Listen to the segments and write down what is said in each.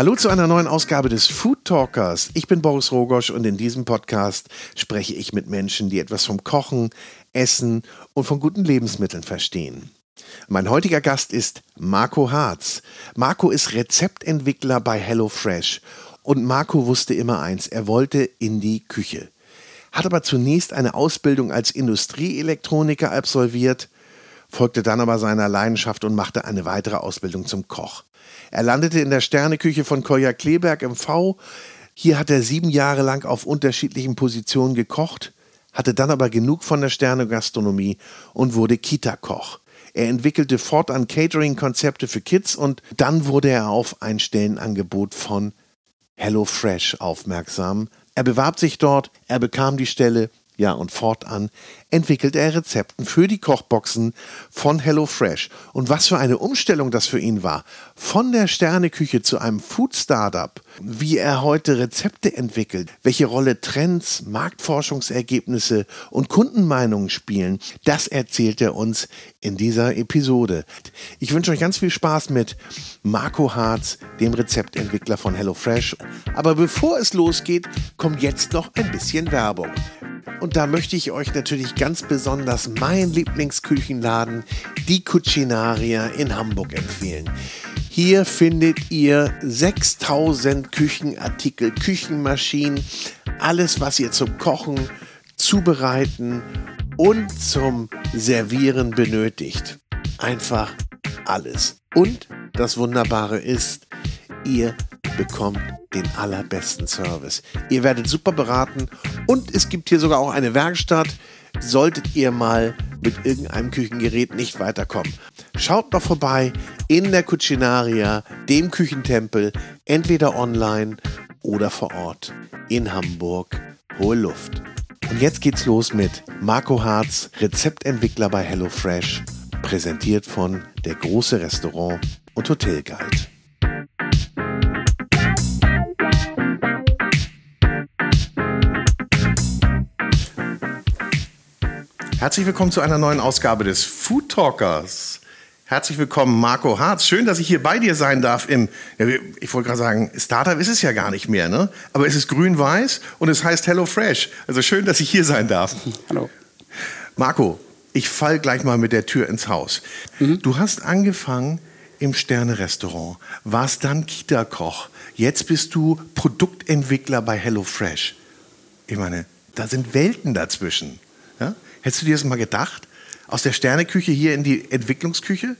Hallo zu einer neuen Ausgabe des Food Talkers. Ich bin Boris Rogosch und in diesem Podcast spreche ich mit Menschen, die etwas vom Kochen, Essen und von guten Lebensmitteln verstehen. Mein heutiger Gast ist Marco Harz. Marco ist Rezeptentwickler bei HelloFresh und Marco wusste immer eins, er wollte in die Küche. Hat aber zunächst eine Ausbildung als Industrieelektroniker absolviert, folgte dann aber seiner Leidenschaft und machte eine weitere Ausbildung zum Koch. Er landete in der Sterneküche von Koya Kleberg im V. Hier hat er sieben Jahre lang auf unterschiedlichen Positionen gekocht, hatte dann aber genug von der Sternegastronomie und wurde Kita-Koch. Er entwickelte fortan Catering-Konzepte für Kids und dann wurde er auf ein Stellenangebot von HelloFresh aufmerksam. Er bewarb sich dort, er bekam die Stelle, ja, und fortan entwickelte er Rezepten für die Kochboxen von HelloFresh. Und was für eine Umstellung das für ihn war. Von der Sterneküche zu einem Food-Startup. Wie er heute Rezepte entwickelt, welche Rolle Trends, Marktforschungsergebnisse und Kundenmeinungen spielen, das erzählt er uns in dieser Episode. Ich wünsche euch ganz viel Spaß mit Marco Harz, dem Rezeptentwickler von HelloFresh. Aber bevor es losgeht, kommt jetzt noch ein bisschen Werbung. Und da möchte ich euch natürlich ganz besonders meinen Lieblingsküchenladen, die Cucinaria in Hamburg empfehlen. Hier findet ihr 6000 Küchenartikel, Küchenmaschinen, alles, was ihr zum Kochen, Zubereiten und zum Servieren benötigt. Einfach alles. Und das Wunderbare ist, ihr bekommt den allerbesten Service. Ihr werdet super beraten und es gibt hier sogar auch eine Werkstatt, solltet ihr mal mit irgendeinem Küchengerät nicht weiterkommen. Schaut doch vorbei in der Cucinaria, dem Küchentempel, entweder online oder vor Ort in Hamburg. Hohe Luft. Und jetzt geht's los mit Marco Harz, Rezeptentwickler bei HelloFresh, präsentiert von der große Restaurant und Hotelguide. Herzlich willkommen zu einer neuen Ausgabe des Food Talkers. Herzlich willkommen, Marco Harz. Schön, dass ich hier bei dir sein darf. Im, ich wollte gerade sagen, Startup ist es ja gar nicht mehr, ne? Aber es ist grün-weiß und es heißt Hello Fresh. Also schön, dass ich hier sein darf. Hallo. Marco, ich fall gleich mal mit der Tür ins Haus. Mhm. Du hast angefangen im Sterne-Restaurant, warst dann Kita-Koch. Jetzt bist du Produktentwickler bei Hello Fresh. Ich meine, da sind Welten dazwischen. Hättest du dir das mal gedacht? Aus der Sterneküche hier in die Entwicklungsküche?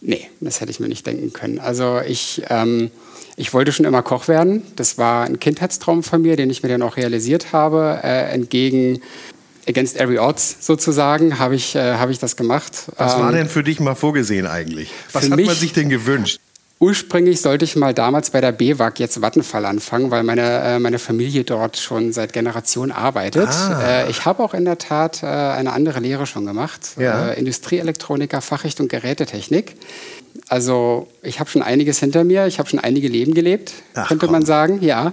Nee, das hätte ich mir nicht denken können. Also ich, ähm, ich wollte schon immer Koch werden. Das war ein Kindheitstraum von mir, den ich mir dann auch realisiert habe. Äh, entgegen Against Every Odds sozusagen habe ich, äh, hab ich das gemacht. Was ähm, war denn für dich mal vorgesehen eigentlich? Was hat man sich denn gewünscht? Ursprünglich sollte ich mal damals bei der BWAG jetzt Vattenfall anfangen, weil meine, äh, meine Familie dort schon seit Generationen arbeitet. Ah. Äh, ich habe auch in der Tat äh, eine andere Lehre schon gemacht. Ja. Industrieelektroniker, Fachrichtung Gerätetechnik. Also ich habe schon einiges hinter mir, ich habe schon einige Leben gelebt, Ach, könnte komm. man sagen, ja.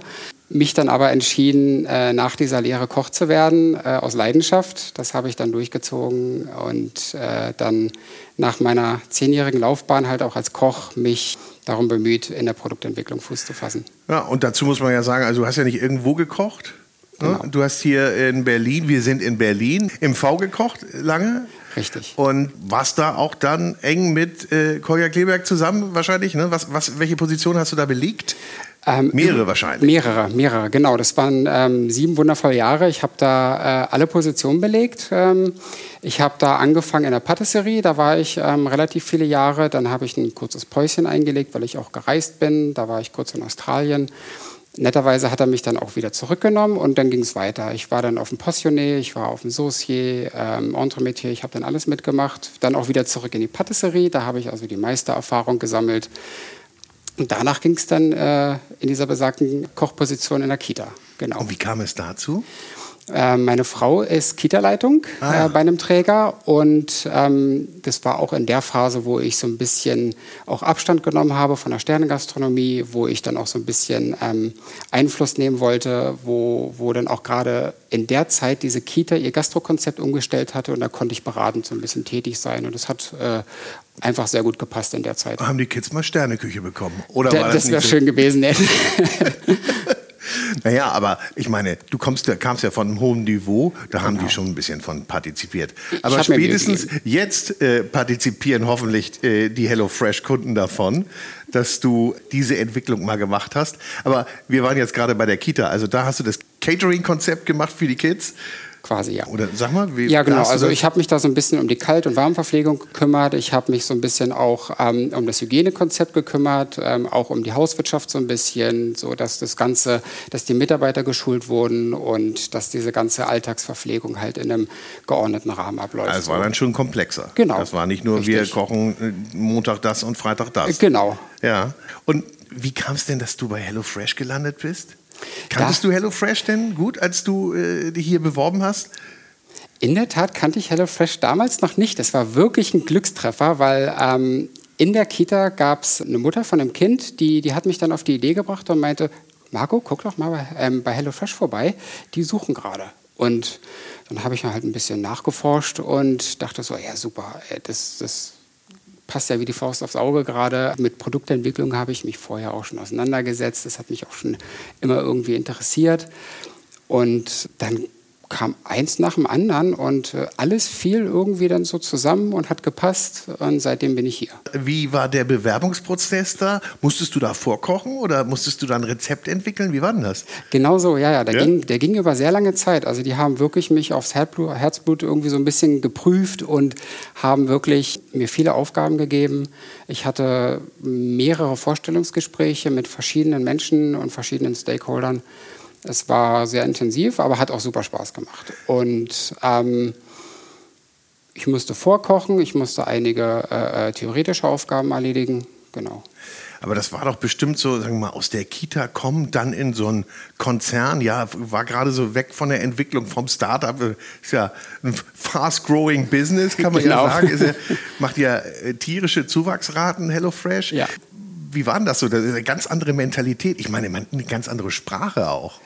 Mich dann aber entschieden, nach dieser Lehre Koch zu werden, aus Leidenschaft. Das habe ich dann durchgezogen und dann nach meiner zehnjährigen Laufbahn halt auch als Koch mich darum bemüht, in der Produktentwicklung Fuß zu fassen. Ja, und dazu muss man ja sagen, also du hast ja nicht irgendwo gekocht. Ne? Genau. Du hast hier in Berlin, wir sind in Berlin, im V gekocht lange. Richtig. Und warst da auch dann eng mit äh, Kolja Kleberg zusammen wahrscheinlich? Ne? Was, was, welche Position hast du da belegt? Ähm, mehrere wahrscheinlich. Mehrere, mehrere, genau. Das waren ähm, sieben wundervolle Jahre. Ich habe da äh, alle Positionen belegt. Ähm, ich habe da angefangen in der Patisserie, da war ich ähm, relativ viele Jahre. Dann habe ich ein kurzes Päuschen eingelegt, weil ich auch gereist bin. Da war ich kurz in Australien. Netterweise hat er mich dann auch wieder zurückgenommen und dann ging es weiter. Ich war dann auf dem Passionné, ich war auf dem Saucier, ähm, Entremetier, ich habe dann alles mitgemacht. Dann auch wieder zurück in die Patisserie, da habe ich also die Meistererfahrung gesammelt. Und danach ging es dann äh, in dieser besagten Kochposition in der Kita. Genau. Und wie kam es dazu? Äh, meine Frau ist Kita-Leitung ah, ja. äh, bei einem Träger und ähm, das war auch in der Phase, wo ich so ein bisschen auch Abstand genommen habe von der Sternengastronomie, wo ich dann auch so ein bisschen ähm, Einfluss nehmen wollte, wo, wo dann auch gerade in der Zeit diese Kita ihr Gastrokonzept umgestellt hatte und da konnte ich beratend so ein bisschen tätig sein und das hat äh, einfach sehr gut gepasst in der Zeit. Haben die Kids mal Sterneküche bekommen? Oder da, das, das wäre schön gewesen. Naja, aber ich meine, du kommst, kamst ja von einem hohen Niveau, da genau. haben die schon ein bisschen von partizipiert. Aber spätestens jetzt äh, partizipieren hoffentlich äh, die HelloFresh-Kunden davon, dass du diese Entwicklung mal gemacht hast. Aber wir waren jetzt gerade bei der Kita, also da hast du das Catering-Konzept gemacht für die Kids quasi, ja. Oder sag mal, wie Ja, genau. Also ich habe mich da so ein bisschen um die Kalt- und Warmverpflegung gekümmert. Ich habe mich so ein bisschen auch ähm, um das Hygienekonzept gekümmert, ähm, auch um die Hauswirtschaft so ein bisschen, so dass das Ganze, dass die Mitarbeiter geschult wurden und dass diese ganze Alltagsverpflegung halt in einem geordneten Rahmen abläuft. Also es war dann schon komplexer. Genau. Das war nicht nur, Richtig. wir kochen äh, Montag das und Freitag das. Genau. Ja. Und wie kam es denn, dass du bei HelloFresh gelandet bist? Kanntest da, du HelloFresh denn gut, als du äh, dich hier beworben hast? In der Tat kannte ich HelloFresh damals noch nicht. Das war wirklich ein Glückstreffer, weil ähm, in der Kita gab es eine Mutter von einem Kind, die, die hat mich dann auf die Idee gebracht und meinte, Marco, guck doch mal bei, ähm, bei HelloFresh vorbei, die suchen gerade. Und dann habe ich halt ein bisschen nachgeforscht und dachte so, ja super, das, das passt ja wie die Faust aufs Auge gerade. Mit Produktentwicklung habe ich mich vorher auch schon auseinandergesetzt. Das hat mich auch schon immer irgendwie interessiert. Und dann kam eins nach dem anderen und äh, alles fiel irgendwie dann so zusammen und hat gepasst und seitdem bin ich hier. Wie war der Bewerbungsprozess da? Musstest du da vorkochen oder musstest du da ein Rezept entwickeln? Wie war denn das? Genau so, ja, ja. Der, ja? Ging, der ging über sehr lange Zeit. Also die haben wirklich mich aufs Herzblut, Herzblut irgendwie so ein bisschen geprüft und haben wirklich mir viele Aufgaben gegeben. Ich hatte mehrere Vorstellungsgespräche mit verschiedenen Menschen und verschiedenen Stakeholdern. Es war sehr intensiv, aber hat auch super Spaß gemacht. Und ähm, ich musste vorkochen, ich musste einige äh, äh, theoretische Aufgaben erledigen. Genau. Aber das war doch bestimmt so, sagen wir mal, aus der Kita kommen, dann in so einen Konzern. Ja, war gerade so weg von der Entwicklung vom Startup. Ist ja ein fast-growing Business, kann man genau. ja sagen. Ja, macht ja äh, tierische Zuwachsraten, HelloFresh. Ja. Wie war denn das so? Das ist eine ganz andere Mentalität. Ich meine, eine ganz andere Sprache auch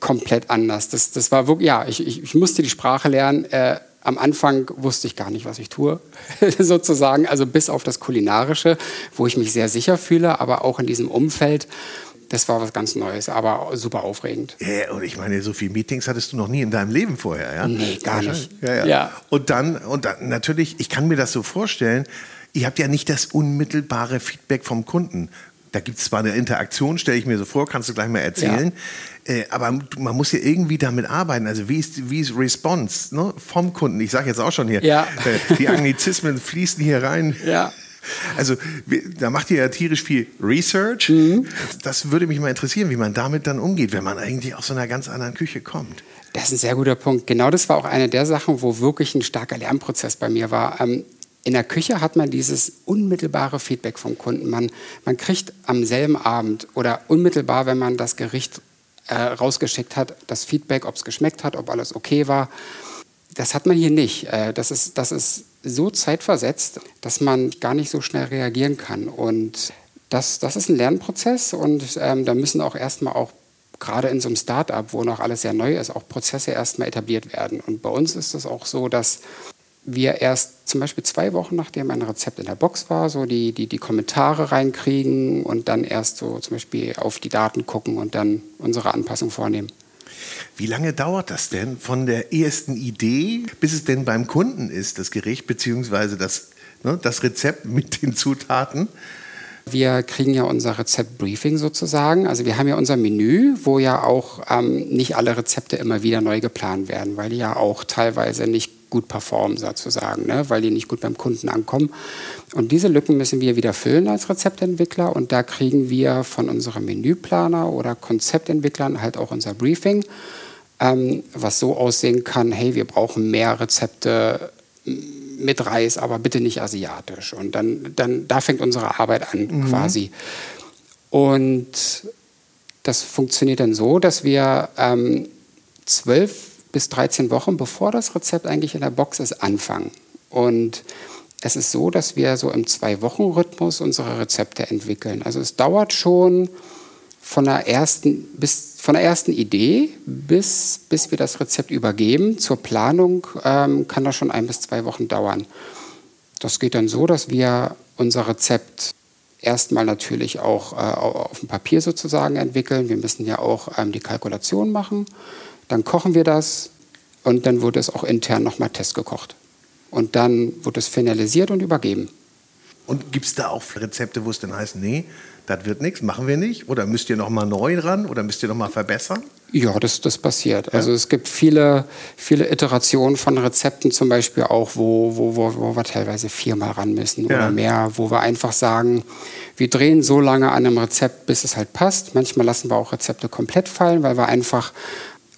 komplett anders. Das, das war wirklich, ja, ich, ich, ich musste die Sprache lernen. Äh, am Anfang wusste ich gar nicht, was ich tue, sozusagen. Also bis auf das Kulinarische, wo ich mich sehr sicher fühle, aber auch in diesem Umfeld. Das war was ganz Neues, aber super aufregend. Ja, und ich meine, so viele Meetings hattest du noch nie in deinem Leben vorher, ja? Nee, gar nicht. Ja, ja. ja. Und dann, und dann natürlich, ich kann mir das so vorstellen, ihr habt ja nicht das unmittelbare Feedback vom Kunden. Da gibt es zwar eine Interaktion, stelle ich mir so vor, kannst du gleich mal erzählen. Ja. Äh, aber man muss ja irgendwie damit arbeiten. Also wie ist, wie ist Response ne, vom Kunden? Ich sage jetzt auch schon hier, ja. äh, die Anglizismen fließen hier rein. Ja. Also da macht ihr ja tierisch viel Research. Mhm. Das würde mich mal interessieren, wie man damit dann umgeht, wenn man eigentlich aus so einer ganz anderen Küche kommt. Das ist ein sehr guter Punkt. Genau das war auch eine der Sachen, wo wirklich ein starker Lernprozess bei mir war. Ähm, in der Küche hat man dieses unmittelbare Feedback vom Kunden. Man, man kriegt am selben Abend oder unmittelbar, wenn man das Gericht äh, rausgeschickt hat, das Feedback, ob es geschmeckt hat, ob alles okay war. Das hat man hier nicht. Äh, das, ist, das ist so zeitversetzt, dass man gar nicht so schnell reagieren kann. Und das, das ist ein Lernprozess und ähm, da müssen auch erstmal auch gerade in so einem Start-up, wo noch alles sehr neu ist, auch Prozesse erstmal etabliert werden. Und bei uns ist es auch so, dass wir erst zum Beispiel zwei Wochen nachdem ein Rezept in der Box war, so die, die, die Kommentare reinkriegen und dann erst so zum Beispiel auf die Daten gucken und dann unsere Anpassung vornehmen. Wie lange dauert das denn von der ersten Idee, bis es denn beim Kunden ist, das Gericht beziehungsweise das, ne, das Rezept mit den Zutaten? Wir kriegen ja unser Rezeptbriefing sozusagen. Also wir haben ja unser Menü, wo ja auch ähm, nicht alle Rezepte immer wieder neu geplant werden, weil die ja auch teilweise nicht gut performen sozusagen, ne? weil die nicht gut beim Kunden ankommen. Und diese Lücken müssen wir wieder füllen als Rezeptentwickler und da kriegen wir von unserem Menüplaner oder Konzeptentwicklern halt auch unser Briefing, ähm, was so aussehen kann, hey, wir brauchen mehr Rezepte mit Reis, aber bitte nicht asiatisch. Und dann, dann da fängt unsere Arbeit an mhm. quasi. Und das funktioniert dann so, dass wir ähm, zwölf bis 13 Wochen, bevor das Rezept eigentlich in der Box ist, anfangen. Und es ist so, dass wir so im Zwei-Wochen-Rhythmus unsere Rezepte entwickeln. Also es dauert schon von der ersten, bis, von der ersten Idee bis, bis wir das Rezept übergeben. Zur Planung ähm, kann das schon ein bis zwei Wochen dauern. Das geht dann so, dass wir unser Rezept erstmal natürlich auch äh, auf dem Papier sozusagen entwickeln. Wir müssen ja auch ähm, die Kalkulation machen. Dann kochen wir das und dann wird es auch intern nochmal testgekocht. Und dann wird es finalisiert und übergeben. Und gibt es da auch Rezepte, wo es dann heißt, nee, das wird nichts, machen wir nicht? Oder müsst ihr noch mal neu ran oder müsst ihr noch mal verbessern? Ja, das, das passiert. Ja. Also es gibt viele, viele Iterationen von Rezepten zum Beispiel auch, wo, wo, wo, wo wir teilweise viermal ran müssen ja. oder mehr, wo wir einfach sagen, wir drehen so lange an einem Rezept, bis es halt passt. Manchmal lassen wir auch Rezepte komplett fallen, weil wir einfach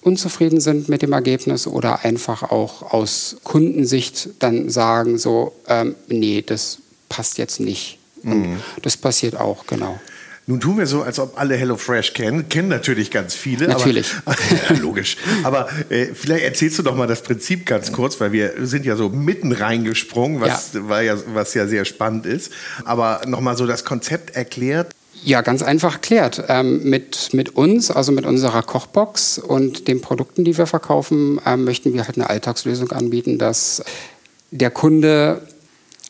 unzufrieden sind mit dem Ergebnis oder einfach auch aus Kundensicht dann sagen, so, ähm, nee, das passt jetzt nicht. Mhm. Das passiert auch, genau. Nun tun wir so, als ob alle HelloFresh kennen. Kennen natürlich ganz viele. Natürlich. Aber, ja, logisch. Aber äh, vielleicht erzählst du doch mal das Prinzip ganz kurz, weil wir sind ja so mitten reingesprungen, was, ja. ja, was ja sehr spannend ist. Aber nochmal so das Konzept erklärt. Ja, ganz einfach erklärt. Ähm, mit, mit uns, also mit unserer Kochbox und den Produkten, die wir verkaufen, ähm, möchten wir halt eine Alltagslösung anbieten, dass der Kunde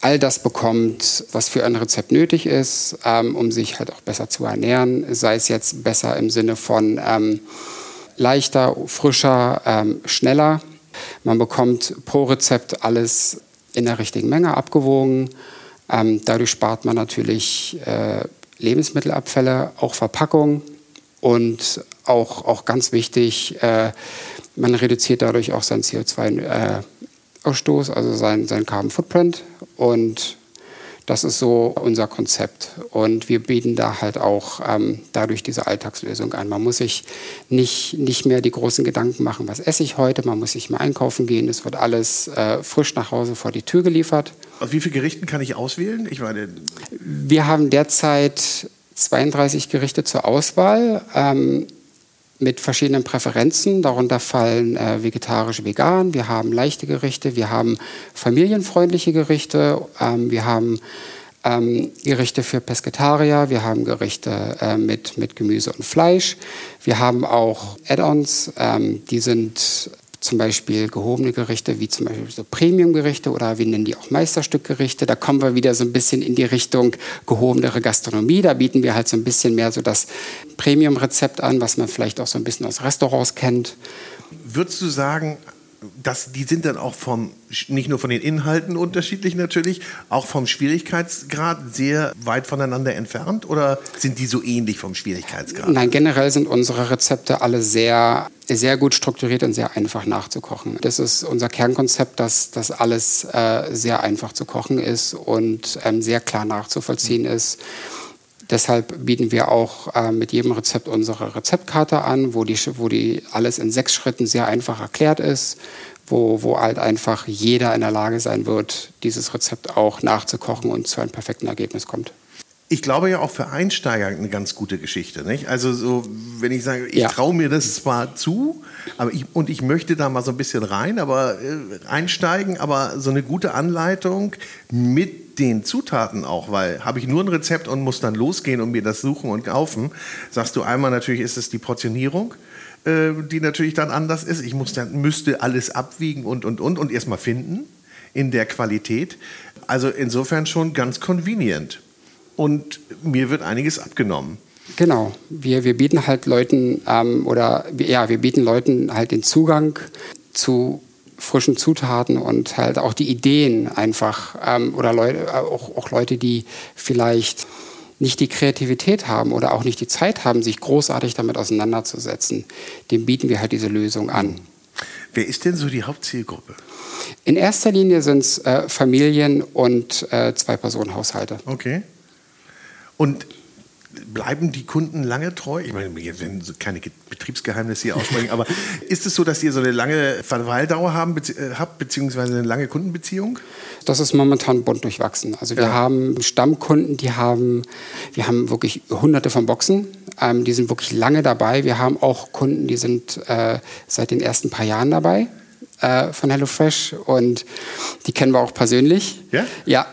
all das bekommt, was für ein Rezept nötig ist, ähm, um sich halt auch besser zu ernähren. Sei es jetzt besser im Sinne von ähm, leichter, frischer, ähm, schneller. Man bekommt pro Rezept alles in der richtigen Menge abgewogen. Ähm, dadurch spart man natürlich äh, Lebensmittelabfälle, auch Verpackung und auch, auch ganz wichtig, äh, man reduziert dadurch auch sein CO2-Ausstoß, äh, also sein, sein Carbon Footprint. Und das ist so unser Konzept. Und wir bieten da halt auch ähm, dadurch diese Alltagslösung an. Man muss sich nicht, nicht mehr die großen Gedanken machen, was esse ich heute. Man muss nicht mehr einkaufen gehen. Es wird alles äh, frisch nach Hause vor die Tür geliefert. Aus wie vielen Gerichten kann ich auswählen? Ich meine wir haben derzeit 32 Gerichte zur Auswahl. Ähm, mit verschiedenen Präferenzen. Darunter fallen äh, vegetarisch, vegan. Wir haben leichte Gerichte, wir haben familienfreundliche Gerichte, ähm, wir haben ähm, Gerichte für Pesketarier, wir haben Gerichte äh, mit, mit Gemüse und Fleisch. Wir haben auch Add-ons, ähm, die sind zum Beispiel gehobene Gerichte, wie zum Beispiel so Premium-Gerichte oder wir nennen die auch Meisterstückgerichte. Da kommen wir wieder so ein bisschen in die Richtung gehobenere Gastronomie. Da bieten wir halt so ein bisschen mehr so das Premium-Rezept an, was man vielleicht auch so ein bisschen aus Restaurants kennt. Würdest du sagen, das, die sind dann auch vom, nicht nur von den Inhalten unterschiedlich natürlich, auch vom Schwierigkeitsgrad sehr weit voneinander entfernt oder sind die so ähnlich vom Schwierigkeitsgrad? Nein, generell sind unsere Rezepte alle sehr, sehr gut strukturiert und sehr einfach nachzukochen. Das ist unser Kernkonzept, dass das alles äh, sehr einfach zu kochen ist und ähm, sehr klar nachzuvollziehen mhm. ist. Deshalb bieten wir auch äh, mit jedem Rezept unsere Rezeptkarte an, wo die, wo die alles in sechs Schritten sehr einfach erklärt ist, wo, wo halt einfach jeder in der Lage sein wird, dieses Rezept auch nachzukochen und zu einem perfekten Ergebnis kommt. Ich glaube ja auch für Einsteiger eine ganz gute Geschichte. Nicht? Also so, wenn ich sage, ich ja. traue mir das zwar zu, aber ich, und ich möchte da mal so ein bisschen rein, aber äh, einsteigen, aber so eine gute Anleitung mit den Zutaten auch, weil habe ich nur ein Rezept und muss dann losgehen und mir das suchen und kaufen, sagst du einmal natürlich ist es die Portionierung, äh, die natürlich dann anders ist. Ich muss dann, müsste alles abwiegen und und und und erstmal finden in der Qualität. Also insofern schon ganz convenient. Und mir wird einiges abgenommen. Genau, wir, wir bieten halt Leuten ähm, oder ja, wir bieten Leuten halt den Zugang zu frischen Zutaten und halt auch die Ideen einfach ähm, oder Leute, auch, auch Leute, die vielleicht nicht die Kreativität haben oder auch nicht die Zeit haben, sich großartig damit auseinanderzusetzen, dem bieten wir halt diese Lösung an. Wer ist denn so die Hauptzielgruppe? In erster Linie sind es äh, Familien und äh, Zwei-Personen-Haushalte. Okay. Und bleiben die Kunden lange treu? Ich meine, wir werden keine Betriebsgeheimnisse hier aussprechen, aber ist es so, dass ihr so eine lange Verweildauer haben, bezieh äh, habt, beziehungsweise eine lange Kundenbeziehung? Das ist momentan bunt durchwachsen. Also wir ja. haben Stammkunden, die haben, wir haben wirklich hunderte von Boxen, ähm, die sind wirklich lange dabei. Wir haben auch Kunden, die sind äh, seit den ersten paar Jahren dabei äh, von HelloFresh und die kennen wir auch persönlich. Ja? Ja,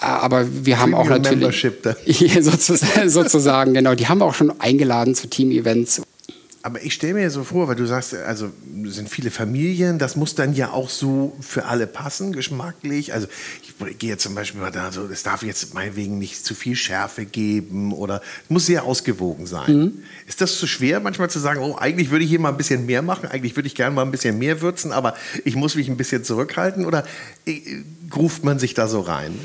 aber wir haben auch natürlich sozusagen, sozusagen, genau, die haben wir auch schon eingeladen zu Team-Events. Aber ich stelle mir so vor, weil du sagst, also sind viele Familien, das muss dann ja auch so für alle passen, geschmacklich. Also ich gehe jetzt zum Beispiel mal da so, es darf jetzt meinetwegen nicht zu viel Schärfe geben oder muss sehr ausgewogen sein. Mhm. Ist das zu schwer, manchmal zu sagen, oh, eigentlich würde ich hier mal ein bisschen mehr machen, eigentlich würde ich gerne mal ein bisschen mehr würzen, aber ich muss mich ein bisschen zurückhalten oder äh, ruft man sich da so rein?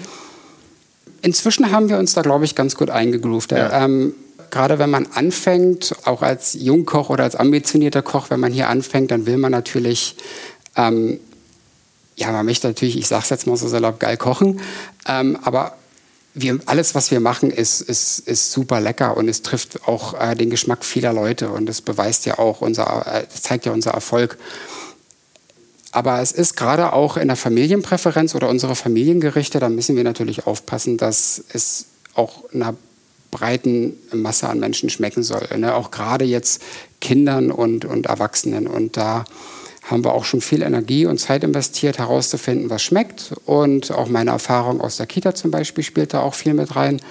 Inzwischen haben wir uns da, glaube ich, ganz gut eingegroovt. Ja. Ähm, gerade wenn man anfängt, auch als Jungkoch oder als ambitionierter Koch, wenn man hier anfängt, dann will man natürlich, ähm, ja, man möchte natürlich, ich sage es jetzt mal so salopp, geil kochen, ähm, aber wir, alles, was wir machen, ist, ist, ist super lecker und es trifft auch äh, den Geschmack vieler Leute und das beweist ja auch unser, äh, zeigt ja unser Erfolg. Aber es ist gerade auch in der Familienpräferenz oder unsere Familiengerichte, da müssen wir natürlich aufpassen, dass es auch einer breiten Masse an Menschen schmecken soll. Ne? Auch gerade jetzt Kindern und, und Erwachsenen. Und da haben wir auch schon viel Energie und Zeit investiert, herauszufinden, was schmeckt. Und auch meine Erfahrung aus der Kita zum Beispiel spielt da auch viel mit rein.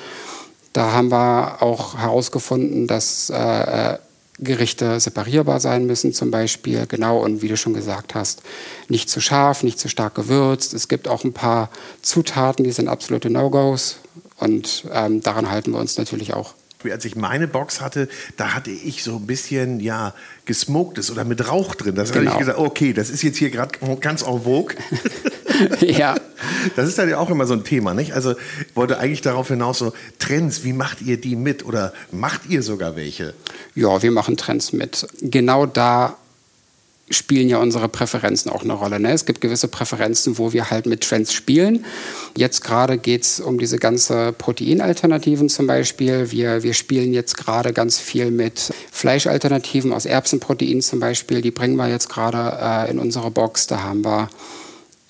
Da haben wir auch herausgefunden, dass äh, Gerichte separierbar sein müssen zum Beispiel, genau, und wie du schon gesagt hast, nicht zu scharf, nicht zu stark gewürzt. Es gibt auch ein paar Zutaten, die sind absolute No-Gos und ähm, daran halten wir uns natürlich auch. Als ich meine Box hatte, da hatte ich so ein bisschen, ja, gesmoktes oder mit Rauch drin. Das genau. habe ich gesagt, okay, das ist jetzt hier gerade ganz en vogue. ja. Das ist dann ja auch immer so ein Thema, nicht? Also ich wollte eigentlich darauf hinaus so Trends, wie macht ihr die mit oder macht ihr sogar welche? Ja, wir machen Trends mit. Genau da spielen ja unsere Präferenzen auch eine Rolle. Ne? Es gibt gewisse Präferenzen, wo wir halt mit Trends spielen. Jetzt gerade geht es um diese ganze Proteinalternativen zum Beispiel. Wir, wir spielen jetzt gerade ganz viel mit Fleischalternativen aus Erbsenprotein zum Beispiel. Die bringen wir jetzt gerade äh, in unsere Box. Da haben wir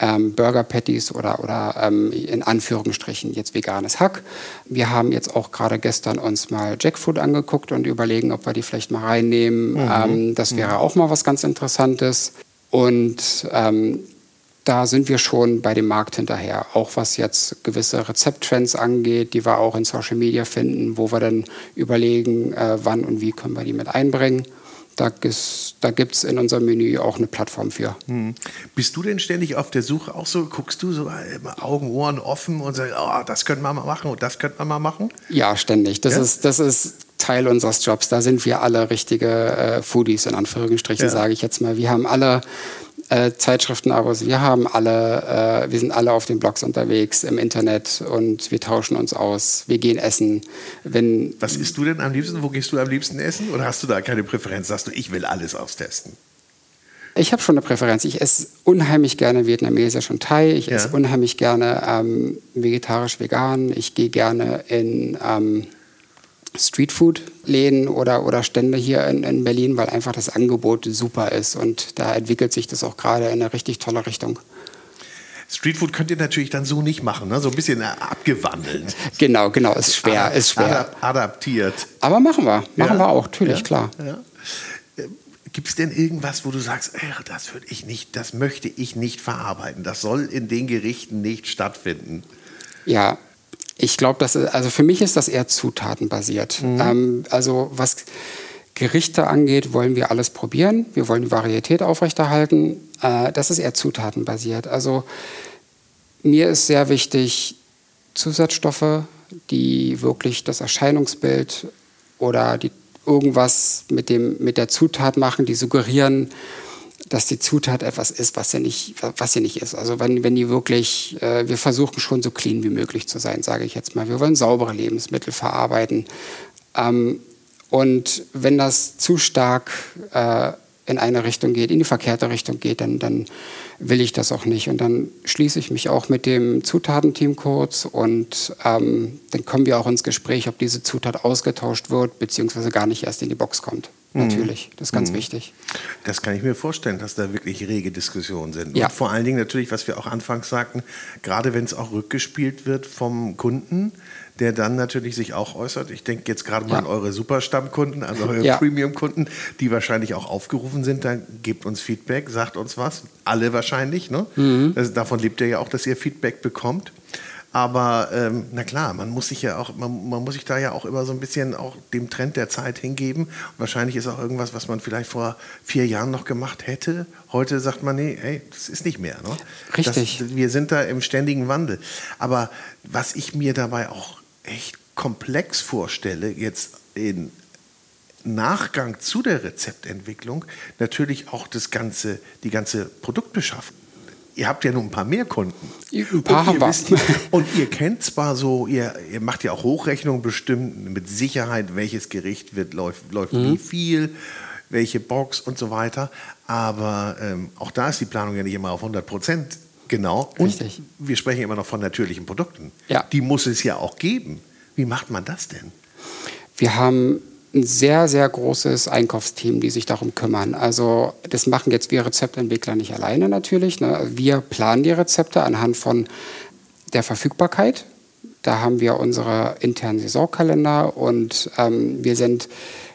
ähm, Burger Patties oder, oder ähm, in Anführungsstrichen jetzt veganes Hack. Wir haben jetzt auch gerade gestern uns mal Jackfruit angeguckt und überlegen, ob wir die vielleicht mal reinnehmen. Mhm. Ähm, das wäre mhm. auch mal was ganz Interessantes. Und ähm, da sind wir schon bei dem Markt hinterher. Auch was jetzt gewisse Rezepttrends angeht, die wir auch in Social Media finden, wo wir dann überlegen, äh, wann und wie können wir die mit einbringen. Da, da gibt es in unserem Menü auch eine Plattform für. Hm. Bist du denn ständig auf der Suche auch so, guckst du so Augen, Ohren offen und sagst, oh, das könnte man mal machen und das könnte man mal machen? Ja, ständig. Das, ja? Ist, das ist Teil unseres Jobs. Da sind wir alle richtige äh, Foodies, in Anführungsstrichen, ja. sage ich jetzt mal. Wir haben alle äh, Zeitschriftenabos. Wir haben alle, äh, wir sind alle auf den Blogs unterwegs im Internet und wir tauschen uns aus. Wir gehen essen. Wenn Was isst du denn am liebsten? Wo gehst du am liebsten essen? Oder hast du da keine Präferenz? Sagst du, ich will alles austesten? Ich habe schon eine Präferenz. Ich esse unheimlich gerne Vietnamesisch und Thai. Ich ja. esse unheimlich gerne ähm, vegetarisch-vegan. Ich gehe gerne in ähm, Streetfood-Läden oder, oder Stände hier in, in Berlin, weil einfach das Angebot super ist und da entwickelt sich das auch gerade in eine richtig tolle Richtung. Streetfood könnt ihr natürlich dann so nicht machen, ne? so ein bisschen abgewandelt. Genau, genau, ist schwer, Adap ist schwer. adaptiert. Aber machen wir, machen ja. wir auch, natürlich, ja. klar. Ja. Äh, Gibt es denn irgendwas, wo du sagst, das würde ich nicht, das möchte ich nicht verarbeiten, das soll in den Gerichten nicht stattfinden? Ja, ich glaube, dass also für mich ist das eher zutatenbasiert. Mhm. Ähm, also was Gerichte angeht, wollen wir alles probieren. Wir wollen die Varietät aufrechterhalten. Äh, das ist eher zutatenbasiert. Also mir ist sehr wichtig Zusatzstoffe, die wirklich das Erscheinungsbild oder die irgendwas mit, dem, mit der Zutat machen, die suggerieren, dass die Zutat etwas ist, was sie nicht, was sie nicht ist. Also wenn, wenn die wirklich, äh, wir versuchen schon so clean wie möglich zu sein, sage ich jetzt mal. Wir wollen saubere Lebensmittel verarbeiten. Ähm, und wenn das zu stark äh, in eine Richtung geht, in die verkehrte Richtung geht, dann, dann will ich das auch nicht. Und dann schließe ich mich auch mit dem Zutatenteam kurz und ähm, dann kommen wir auch ins Gespräch, ob diese Zutat ausgetauscht wird, beziehungsweise gar nicht erst in die Box kommt. Mhm. Natürlich, das ist ganz mhm. wichtig. Das kann ich mir vorstellen, dass da wirklich rege Diskussionen sind. Ja. Und vor allen Dingen natürlich, was wir auch anfangs sagten, gerade wenn es auch rückgespielt wird vom Kunden, der dann natürlich sich auch äußert. Ich denke jetzt gerade mal ja. an eure Superstammkunden, also eure ja. Premium-Kunden, die wahrscheinlich auch aufgerufen sind. Dann gebt uns Feedback, sagt uns was. Alle wahrscheinlich. Ne? Mhm. Das, davon lebt ihr ja auch, dass ihr Feedback bekommt. Aber ähm, na klar, man muss sich ja auch, man, man, muss sich da ja auch immer so ein bisschen auch dem Trend der Zeit hingeben. Und wahrscheinlich ist auch irgendwas, was man vielleicht vor vier Jahren noch gemacht hätte. Heute sagt man, nee, hey, das ist nicht mehr. Ne? Richtig. Das, wir sind da im ständigen Wandel. Aber was ich mir dabei auch echt komplex vorstelle, jetzt in Nachgang zu der Rezeptentwicklung natürlich auch das ganze, die ganze Produktbeschaffung. Ihr habt ja nur ein paar mehr Kunden. Ein paar haben wir. Und ihr kennt zwar so, ihr, ihr macht ja auch Hochrechnungen bestimmt mit Sicherheit, welches Gericht wird, läuft, läuft mhm. wie viel, welche Box und so weiter. Aber ähm, auch da ist die Planung ja nicht immer auf 100 Prozent Genau. Und Richtig. wir sprechen immer noch von natürlichen Produkten. Ja. Die muss es ja auch geben. Wie macht man das denn? Wir haben ein sehr, sehr großes Einkaufsteam, die sich darum kümmern. Also das machen jetzt wir Rezeptentwickler nicht alleine natürlich. Ne? Wir planen die Rezepte anhand von der Verfügbarkeit. Da haben wir unsere internen Saisonkalender und ähm, wir sind,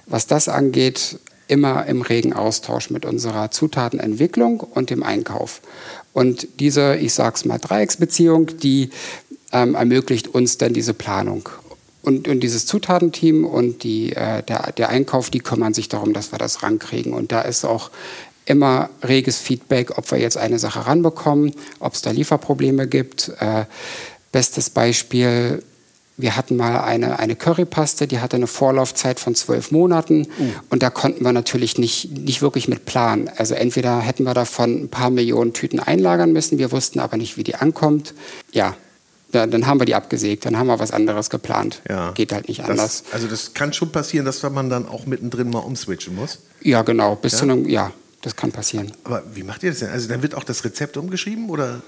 was das angeht, immer im regen Austausch mit unserer Zutatenentwicklung und dem Einkauf. Und diese, ich sag's mal, Dreiecksbeziehung, die ähm, ermöglicht uns dann diese Planung. Und, und dieses Zutatenteam und die, äh, der, der Einkauf, die kümmern sich darum, dass wir das rankriegen. Und da ist auch immer reges Feedback, ob wir jetzt eine Sache ranbekommen, ob es da Lieferprobleme gibt. Äh, bestes Beispiel, wir hatten mal eine, eine Currypaste, die hatte eine Vorlaufzeit von zwölf Monaten uh. und da konnten wir natürlich nicht, nicht wirklich mit planen. Also entweder hätten wir davon ein paar Millionen Tüten einlagern müssen, wir wussten aber nicht, wie die ankommt. Ja, da, dann haben wir die abgesägt, dann haben wir was anderes geplant. Ja. Geht halt nicht anders. Das, also das kann schon passieren, dass man dann auch mittendrin mal umswitchen muss? Ja, genau. Bis ja? zu einem, ja, das kann passieren. Aber wie macht ihr das denn? Also dann wird auch das Rezept umgeschrieben oder?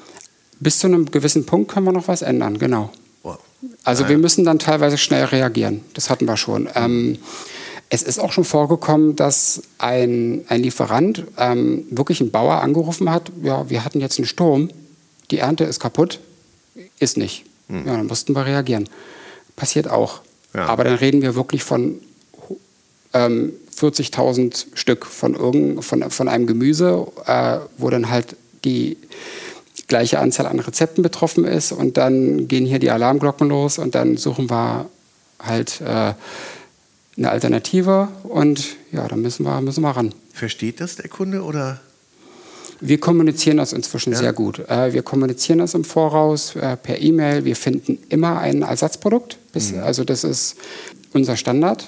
Bis zu einem gewissen Punkt können wir noch was ändern, genau. Also wir müssen dann teilweise schnell reagieren. Das hatten wir schon. Ähm, es ist auch schon vorgekommen, dass ein, ein Lieferant ähm, wirklich einen Bauer angerufen hat, ja, wir hatten jetzt einen Sturm, die Ernte ist kaputt, ist nicht. Mhm. Ja, dann mussten wir reagieren. Passiert auch. Ja. Aber dann reden wir wirklich von ähm, 40.000 Stück von, irgend, von, von einem Gemüse, äh, wo dann halt die gleiche Anzahl an Rezepten betroffen ist und dann gehen hier die Alarmglocken los und dann suchen wir halt äh, eine Alternative und ja, dann müssen wir, müssen wir ran. Versteht das der Kunde oder? Wir kommunizieren das inzwischen ja. sehr gut. Äh, wir kommunizieren das im Voraus äh, per E-Mail. Wir finden immer ein Ersatzprodukt. Bis, mhm. Also das ist unser Standard.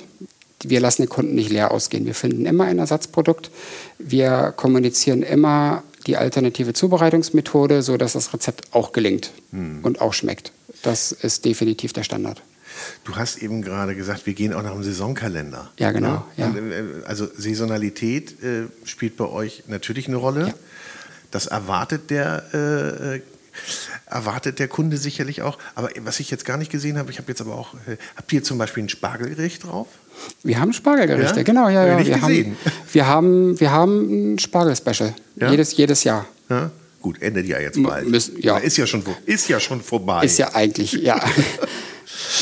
Wir lassen den Kunden nicht leer ausgehen. Wir finden immer ein Ersatzprodukt. Wir kommunizieren immer die alternative Zubereitungsmethode, sodass das Rezept auch gelingt hm. und auch schmeckt. Das ist definitiv der Standard. Du hast eben gerade gesagt, wir gehen auch nach dem Saisonkalender. Ja, genau. Ja? Ja. Äh, also Saisonalität äh, spielt bei euch natürlich eine Rolle. Ja. Das erwartet der, äh, äh, erwartet der Kunde sicherlich auch. Aber was ich jetzt gar nicht gesehen habe, ich habe jetzt aber auch, äh, habt ihr zum Beispiel ein Spargelgericht drauf? Wir haben Spargelgerichte, ja? genau, ja, ja. Wir haben, wir haben, wir haben ein Spargel-Special. Ja? Jedes, jedes Jahr. Ja? Gut, endet ja jetzt bald. Müssen, ja. Ist, ja schon, ist ja schon vorbei. Ist ja eigentlich, ja.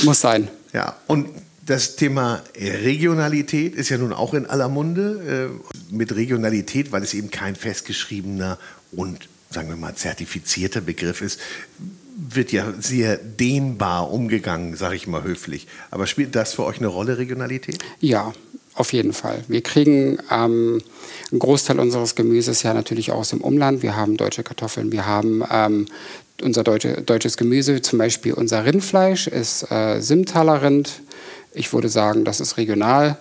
Muss sein. Ja, und das Thema Regionalität ist ja nun auch in aller Munde. Äh, mit Regionalität, weil es eben kein festgeschriebener und, sagen wir mal, zertifizierter Begriff ist, wird ja sehr dehnbar umgegangen, sage ich mal höflich. Aber spielt das für euch eine Rolle, Regionalität? Ja, auf jeden Fall. Wir kriegen ähm, einen Großteil unseres Gemüses ja natürlich aus dem Umland. Wir haben deutsche Kartoffeln, wir haben ähm, unser deutsche, deutsches Gemüse, zum Beispiel unser Rindfleisch ist äh, Simtaler Rind. Ich würde sagen, das ist regional.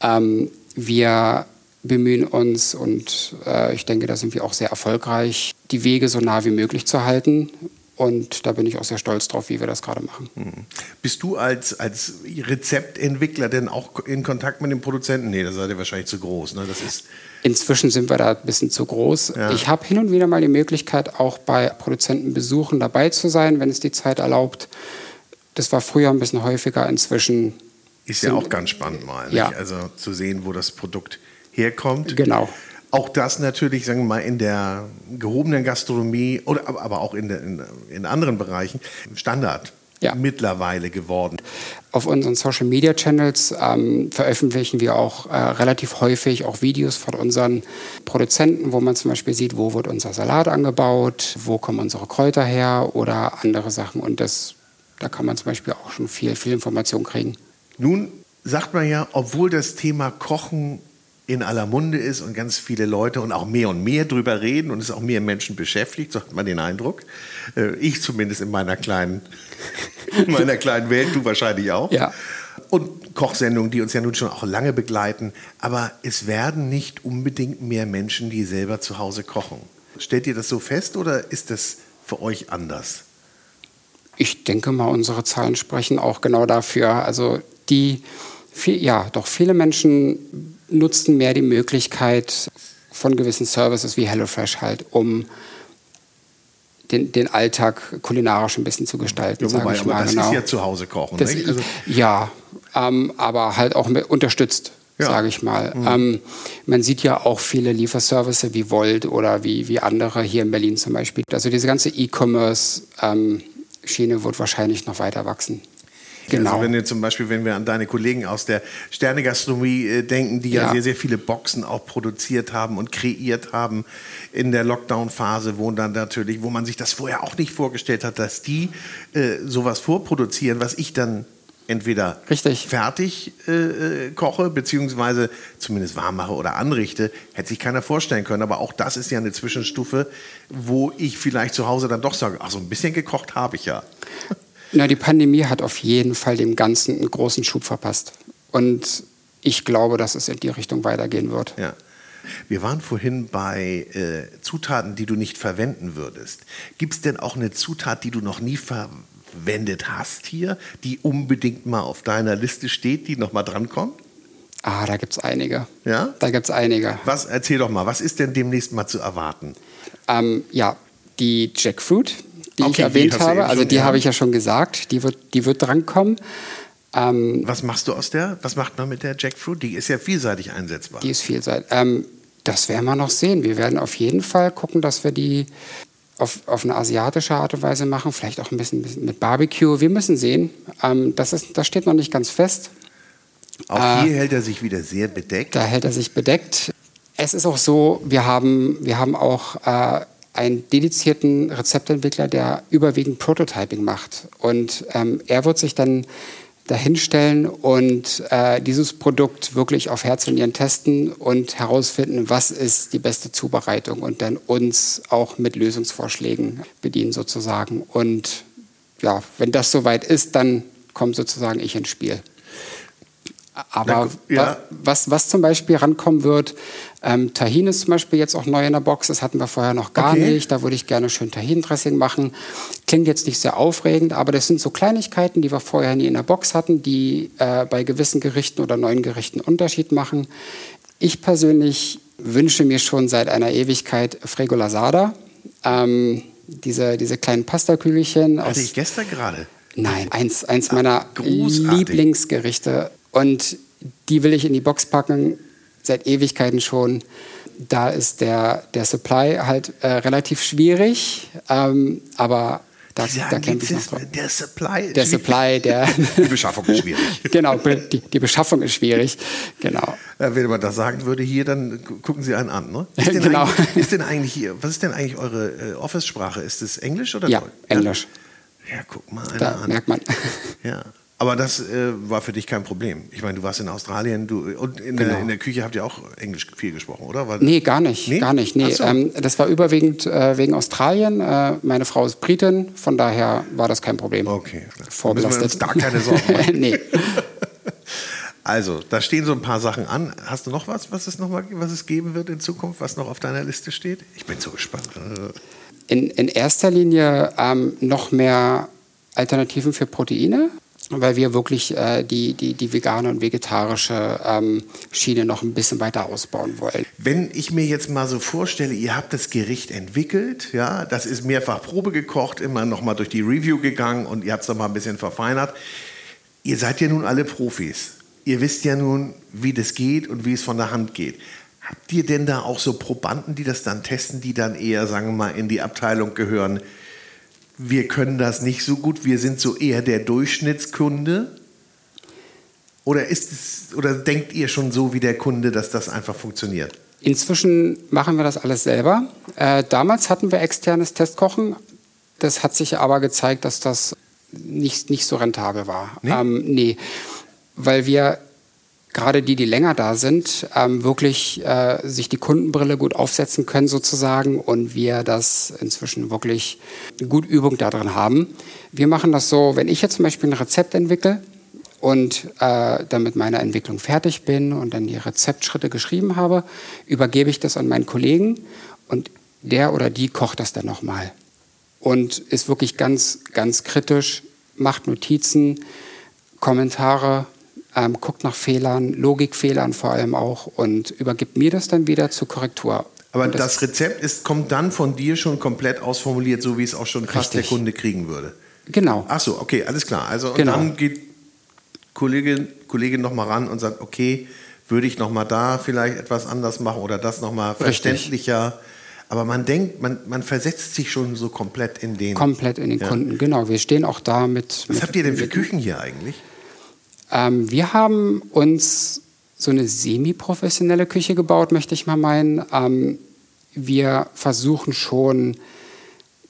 Ähm, wir bemühen uns und äh, ich denke, da sind wir auch sehr erfolgreich, die Wege so nah wie möglich zu halten Und da bin ich auch sehr stolz drauf, wie wir das gerade machen. Mhm. Bist du als, als Rezeptentwickler denn auch in Kontakt mit den Produzenten? Nee, das seid ihr wahrscheinlich zu groß. Ne? Das ist Inzwischen sind wir da ein bisschen zu groß. Ja. Ich habe hin und wieder mal die Möglichkeit, auch bei Produzentenbesuchen dabei zu sein, wenn es die Zeit erlaubt. Das war früher ein bisschen häufiger, inzwischen. Ist ja auch ganz spannend mal, ja. also zu sehen, wo das Produkt herkommt. Genau. Auch das natürlich, sagen wir mal, in der gehobenen Gastronomie oder aber auch in, der, in, in anderen Bereichen Standard ja. mittlerweile geworden. Auf unseren Social Media Channels ähm, veröffentlichen wir auch äh, relativ häufig auch Videos von unseren Produzenten, wo man zum Beispiel sieht, wo wird unser Salat angebaut, wo kommen unsere Kräuter her oder andere Sachen. Und das, da kann man zum Beispiel auch schon viel, viel Information kriegen. Nun sagt man ja, obwohl das Thema Kochen in aller Munde ist und ganz viele Leute und auch mehr und mehr drüber reden und es auch mehr Menschen beschäftigt, so hat man den Eindruck. Äh, ich zumindest in meiner kleinen, in meiner kleinen Welt, du wahrscheinlich auch. Ja. Und Kochsendungen, die uns ja nun schon auch lange begleiten. Aber es werden nicht unbedingt mehr Menschen, die selber zu Hause kochen. Stellt ihr das so fest oder ist das für euch anders? Ich denke mal, unsere Zahlen sprechen auch genau dafür. Also die, viel, ja, doch viele Menschen nutzen mehr die Möglichkeit von gewissen Services wie HelloFresh halt, um den, den Alltag kulinarisch ein bisschen zu gestalten. Ja, wobei, ich mal. das genau. ist ja zu Hause kochen. Das, also ja, ähm, aber halt auch unterstützt, ja. sage ich mal. Mhm. Ähm, man sieht ja auch viele Lieferservices wie Volt oder wie, wie andere hier in Berlin zum Beispiel. Also diese ganze E-Commerce-Schiene ähm, wird wahrscheinlich noch weiter wachsen. Genau. Also wenn wir zum Beispiel, wenn wir an deine Kollegen aus der Sternegastronomie äh, denken, die ja. ja. sehr, sehr viele Boxen auch produziert haben und kreiert haben in der Lockdown-Phase, wo dann natürlich, wo man sich das vorher auch nicht vorgestellt hat, dass die äh, sowas vorproduzieren, was ich dann entweder Richtig. fertig äh, äh, koche, beziehungsweise zumindest warm mache oder anrichte, hätte sich keiner vorstellen können. Aber auch das ist ja eine Zwischenstufe, wo ich vielleicht zu Hause dann doch sage, ach so ein bisschen gekocht habe ich ja. Na, die Pandemie hat auf jeden Fall dem Ganzen einen großen Schub verpasst. Und ich glaube, dass es in die Richtung weitergehen wird. Ja. Wir waren vorhin bei äh, Zutaten, die du nicht verwenden würdest. Gibt es denn auch eine Zutat, die du noch nie verwendet hast hier, die unbedingt mal auf deiner Liste steht, die noch mal drankommt? Ah, da gibt es einige. Ja? Da gibt es einige. Was, erzähl doch mal, was ist denn demnächst mal zu erwarten? Ähm, ja, die Jackfruit, die okay, ich erwähnt die habe. Also die ja. habe ich ja schon gesagt, die wird, die wird drankommen. Ähm, Was machst du aus der? Was macht man mit der Jackfruit? Die ist ja vielseitig einsetzbar. Die ist vielseitig. Ähm, das werden wir noch sehen. Wir werden auf jeden Fall gucken, dass wir die auf, auf eine asiatische Art und Weise machen, vielleicht auch ein bisschen, bisschen mit Barbecue. Wir müssen sehen. Ähm, das, ist, das steht noch nicht ganz fest. Auch hier äh, hält er sich wieder sehr bedeckt. Da hält er sich bedeckt. Es ist auch so, wir haben, wir haben auch äh, einen dedizierten Rezeptentwickler, der überwiegend Prototyping macht. Und ähm, er wird sich dann dahinstellen und äh, dieses Produkt wirklich auf Herz und Nieren testen und herausfinden, was ist die beste Zubereitung und dann uns auch mit Lösungsvorschlägen bedienen sozusagen. Und ja, wenn das soweit ist, dann kommt sozusagen ich ins Spiel. Aber ja. was, was zum Beispiel rankommen wird, ähm, Tahin ist zum Beispiel jetzt auch neu in der Box, das hatten wir vorher noch gar okay. nicht. Da würde ich gerne schön Tahin-Dressing machen. Klingt jetzt nicht sehr aufregend, aber das sind so Kleinigkeiten, die wir vorher nie in der Box hatten, die äh, bei gewissen Gerichten oder neuen Gerichten Unterschied machen. Ich persönlich wünsche mir schon seit einer Ewigkeit Fregolasada. Ähm, diese, diese kleinen Pastakügelchen. Hatte ich gestern gerade. Nein, eins, eins meiner Ach, Lieblingsgerichte. Und die will ich in die Box packen, seit Ewigkeiten schon. Da ist der, der Supply halt äh, relativ schwierig, ähm, aber da, da kämpfe ich noch. Der Supply, der Supply, der die Beschaffung ist schwierig. genau, die, die, Beschaffung ist schwierig. Genau. Wenn man das sagen würde hier, dann gucken Sie einen an. Ne? Ist, denn genau. ist denn eigentlich hier, was ist denn eigentlich eure äh, Office-Sprache? Ist es Englisch oder Ja, Deutsch? Englisch. Ja, guck mal einer da an. merkt man. Ja, aber das äh, war für dich kein Problem. Ich meine, du warst in Australien du, und in, genau. der, in der Küche habt ihr auch Englisch viel gesprochen, oder? Weil, nee, gar nicht. Nee? Gar nicht. Nee, so. ähm, das war überwiegend äh, wegen Australien. Äh, meine Frau ist Britin, von daher war das kein Problem. Okay. Vorbelastet. Da keine Sorgen machen. nee. Also, da stehen so ein paar Sachen an. Hast du noch was, was es, noch mal, was es geben wird in Zukunft, was noch auf deiner Liste steht? Ich bin so gespannt. in, in erster Linie ähm, noch mehr Alternativen für Proteine, weil wir wirklich äh, die, die, die vegane und vegetarische ähm, Schiene noch ein bisschen weiter ausbauen wollen. Wenn ich mir jetzt mal so vorstelle, ihr habt das Gericht entwickelt, ja, das ist mehrfach Probe gekocht, immer noch mal durch die Review gegangen und ihr habt es noch mal ein bisschen verfeinert. Ihr seid ja nun alle Profis. Ihr wisst ja nun, wie das geht und wie es von der Hand geht. Habt ihr denn da auch so Probanden, die das dann testen, die dann eher, sagen wir mal, in die Abteilung gehören? Wir können das nicht so gut, wir sind so eher der Durchschnittskunde? Oder, ist es, oder denkt ihr schon so wie der Kunde, dass das einfach funktioniert? Inzwischen machen wir das alles selber. Äh, damals hatten wir externes Testkochen. Das hat sich aber gezeigt, dass das nicht, nicht so rentabel war. Nee? Ähm, nee, weil wir gerade die, die länger da sind, ähm, wirklich äh, sich die Kundenbrille gut aufsetzen können sozusagen und wir das inzwischen wirklich gut Übung darin haben. Wir machen das so, wenn ich jetzt zum Beispiel ein Rezept entwickle und äh, dann mit meiner Entwicklung fertig bin und dann die Rezeptschritte geschrieben habe, übergebe ich das an meinen Kollegen und der oder die kocht das dann nochmal und ist wirklich ganz, ganz kritisch, macht Notizen, Kommentare, ähm, guckt nach Fehlern, Logikfehlern vor allem auch und übergibt mir das dann wieder zur Korrektur. Aber das, das, Rezept ist, kommt dann von dir schon komplett ausformuliert, so wie es auch schon fast richtig. der Kunde kriegen würde. Genau. Ach so, okay, alles klar. Also genau. und dann geht Kollegin, Kollegin noch mal ran und sagt, okay, würde ich noch mal da vielleicht etwas anders machen oder das noch mal verständlicher. Aber man denkt, man, man versetzt sich schon so komplett in den. Komplett in den ja. Kunden, genau. Wir stehen auch da mit. Was mit, habt ihr denn für Küchen hier eigentlich? Ähm, wir haben uns so eine semi-professionelle Küche gebaut, möchte ich mal meinen. Ähm, wir versuchen schon,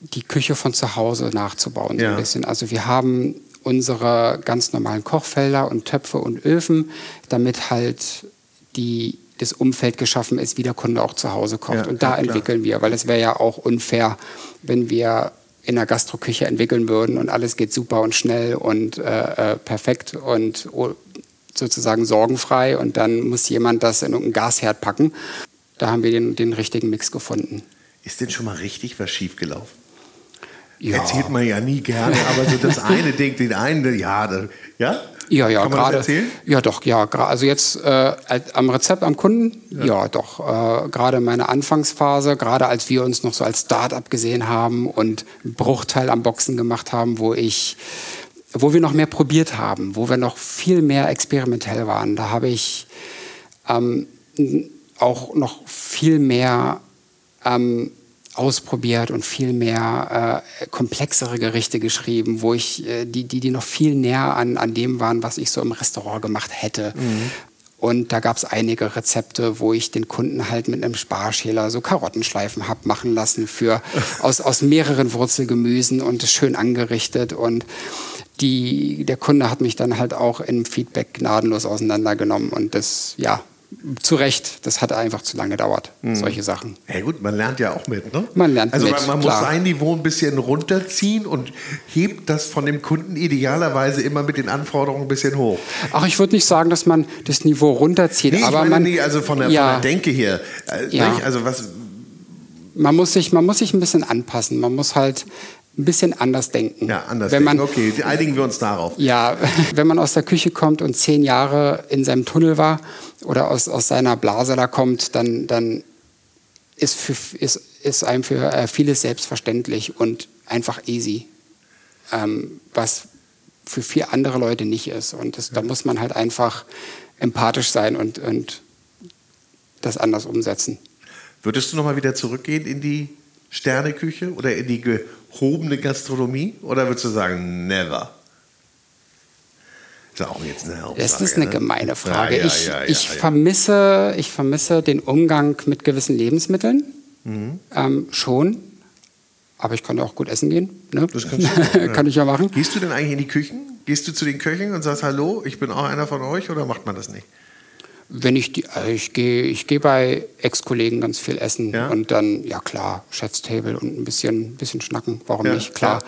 die Küche von zu Hause nachzubauen. Ja. So ein bisschen. Also wir haben unsere ganz normalen Kochfelder und Töpfe und Öfen, damit halt die, das Umfeld geschaffen ist, wie der Kunde auch zu Hause kocht. Ja, und da ja, entwickeln wir, weil es wäre ja auch unfair, wenn wir in der Gastroküche entwickeln würden und alles geht super und schnell und äh, äh, perfekt und sozusagen sorgenfrei und dann muss jemand das in irgendein Gasherd packen. Da haben wir den, den richtigen Mix gefunden. Ist denn schon mal richtig was schiefgelaufen? Ja. Erzählt man ja nie gerne, aber so das eine Ding, den einen, ja, das, ja? Ja, ja, gerade. Ja, doch, ja. Also jetzt äh, am Rezept am Kunden, ja, ja doch. Äh, gerade meine Anfangsphase, gerade als wir uns noch so als Start-up gesehen haben und einen Bruchteil am Boxen gemacht haben, wo ich, wo wir noch mehr probiert haben, wo wir noch viel mehr experimentell waren, da habe ich ähm, auch noch viel mehr ähm, ausprobiert und viel mehr äh, komplexere Gerichte geschrieben, wo ich äh, die, die, die noch viel näher an, an dem waren, was ich so im Restaurant gemacht hätte. Mhm. Und da gab es einige Rezepte, wo ich den Kunden halt mit einem Sparschäler so Karottenschleifen habe machen lassen für aus, aus mehreren Wurzelgemüsen und schön angerichtet. Und die, der Kunde hat mich dann halt auch im Feedback gnadenlos auseinandergenommen. Und das, ja, zu Recht, das hat einfach zu lange gedauert, mhm. solche Sachen. Ja gut, man lernt ja auch mit, ne? Man lernt also mit, man, man muss sein Niveau ein bisschen runterziehen und hebt das von dem Kunden idealerweise immer mit den Anforderungen ein bisschen hoch. Ach, ich würde nicht sagen, dass man das Niveau runterzieht, nee, aber meine, man nee, also von der, ja, von der Denke her, äh, ja. also was man muss sich man muss sich ein bisschen anpassen. Man muss halt ein bisschen anders denken. Ja, anders wenn man, denken. Okay, einigen wir uns darauf. Ja, wenn man aus der Küche kommt und zehn Jahre in seinem Tunnel war oder aus, aus seiner Blase da kommt, dann, dann ist, für, ist, ist einem für äh, vieles selbstverständlich und einfach easy. Ähm, was für viele andere Leute nicht ist. Und das, da muss man halt einfach empathisch sein und, und das anders umsetzen. Würdest du nochmal wieder zurückgehen in die Sterneküche oder in die gehobene Gastronomie? Oder würdest du sagen, never? Das ist auch jetzt eine Aussage, Das ist eine ne? gemeine Frage. Ja, ja, ich, ja, ich, Vermisse, ich vermisse den Umgang mit gewissen Lebensmitteln. Mhm. Ähm, schon. Aber ich kann auch gut essen gehen. Ne? Das kannst du, kann ich ja machen. Gehst du denn eigentlich in die Küchen? Gehst du zu den Köchen und sagst, hallo, ich bin auch einer von euch oder macht man das nicht? Wenn ich die, also ich gehe, ich gehe bei Ex-Kollegen ganz viel essen ja? und dann, ja klar, Chefstable und ein bisschen, bisschen schnacken, warum ja, nicht, klar.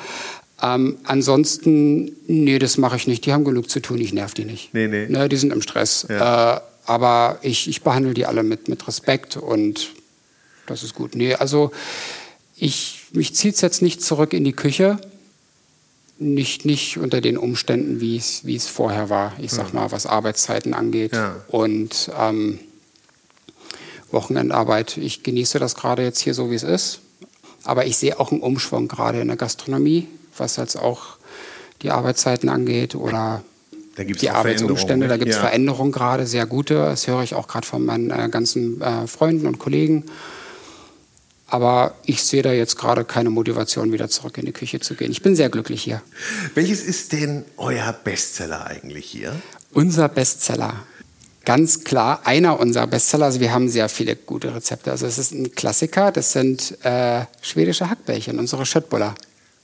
Ja. Ähm, ansonsten, nee, das mache ich nicht. Die haben genug zu tun, ich nerv die nicht. Nee, nee. Ne, die sind im Stress. Äh, aber ich, ich behandle die alle mit, mit Respekt und das ist gut. Nee, also ich mich zieht es jetzt nicht zurück in die Küche. Nicht, nicht unter den Umständen, wie es vorher war. Ich sag mal, was Arbeitszeiten angeht. Ja. Und ähm, Wochenendarbeit. Ich genieße das gerade jetzt hier so, wie es ist. Aber ich sehe auch einen Umschwung gerade in der Gastronomie, was jetzt auch die Arbeitszeiten angeht oder die Arbeitsumstände. Da gibt es ja. Veränderungen gerade, sehr gute. Das höre ich auch gerade von meinen äh, ganzen äh, Freunden und Kollegen. Aber ich sehe da jetzt gerade keine Motivation, wieder zurück in die Küche zu gehen. Ich bin sehr glücklich hier. Welches ist denn euer Bestseller eigentlich hier? Unser Bestseller ganz klar einer unserer Bestseller. Also wir haben sehr viele gute Rezepte. Also es ist ein Klassiker. Das sind äh, schwedische Hackbällchen, unsere Schöttbuller.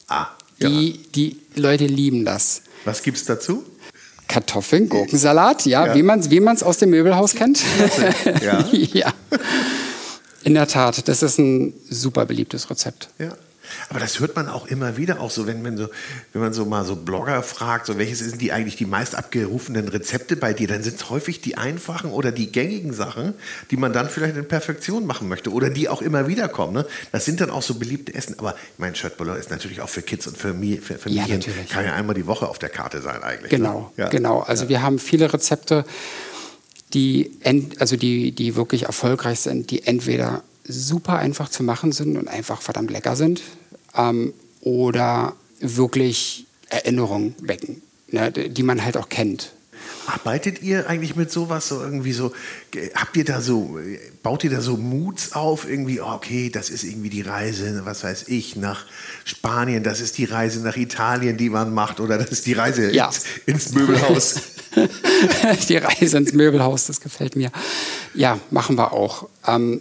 Ah, ja. Die, die Leute lieben das. Was gibt es dazu? Kartoffeln, Gurkensalat, ja, ja. wie man es wie aus dem Möbelhaus kennt. Ja. ja. In der Tat, das ist ein super beliebtes Rezept. Ja. Aber das hört man auch immer wieder, auch so, wenn, wenn, so, wenn man so mal so Blogger fragt, so welches sind die eigentlich die meist abgerufenen Rezepte bei dir, dann sind es häufig die einfachen oder die gängigen Sachen, die man dann vielleicht in Perfektion machen möchte oder die auch immer wieder kommen. Ne? Das sind dann auch so beliebte Essen. Aber mein Schöttbuller ist natürlich auch für Kids und für, für Familien. Ja, Kann ja einmal die Woche auf der Karte sein eigentlich. Ne? Genau, ne? ja. genau. Also ja. wir haben viele Rezepte, die, also die, die wirklich erfolgreich sind, die entweder super einfach zu machen sind und einfach verdammt lecker sind ähm, oder wirklich Erinnerungen wecken, ne, die man halt auch kennt. Arbeitet ihr eigentlich mit sowas so irgendwie so? Habt ihr da so, baut ihr da so Moods auf? Irgendwie, oh, okay, das ist irgendwie die Reise, was weiß ich, nach Spanien, das ist die Reise nach Italien, die man macht, oder das ist die Reise ja. ins, ins Möbelhaus. die Reise ins Möbelhaus, das gefällt mir. Ja, machen wir auch. Ähm,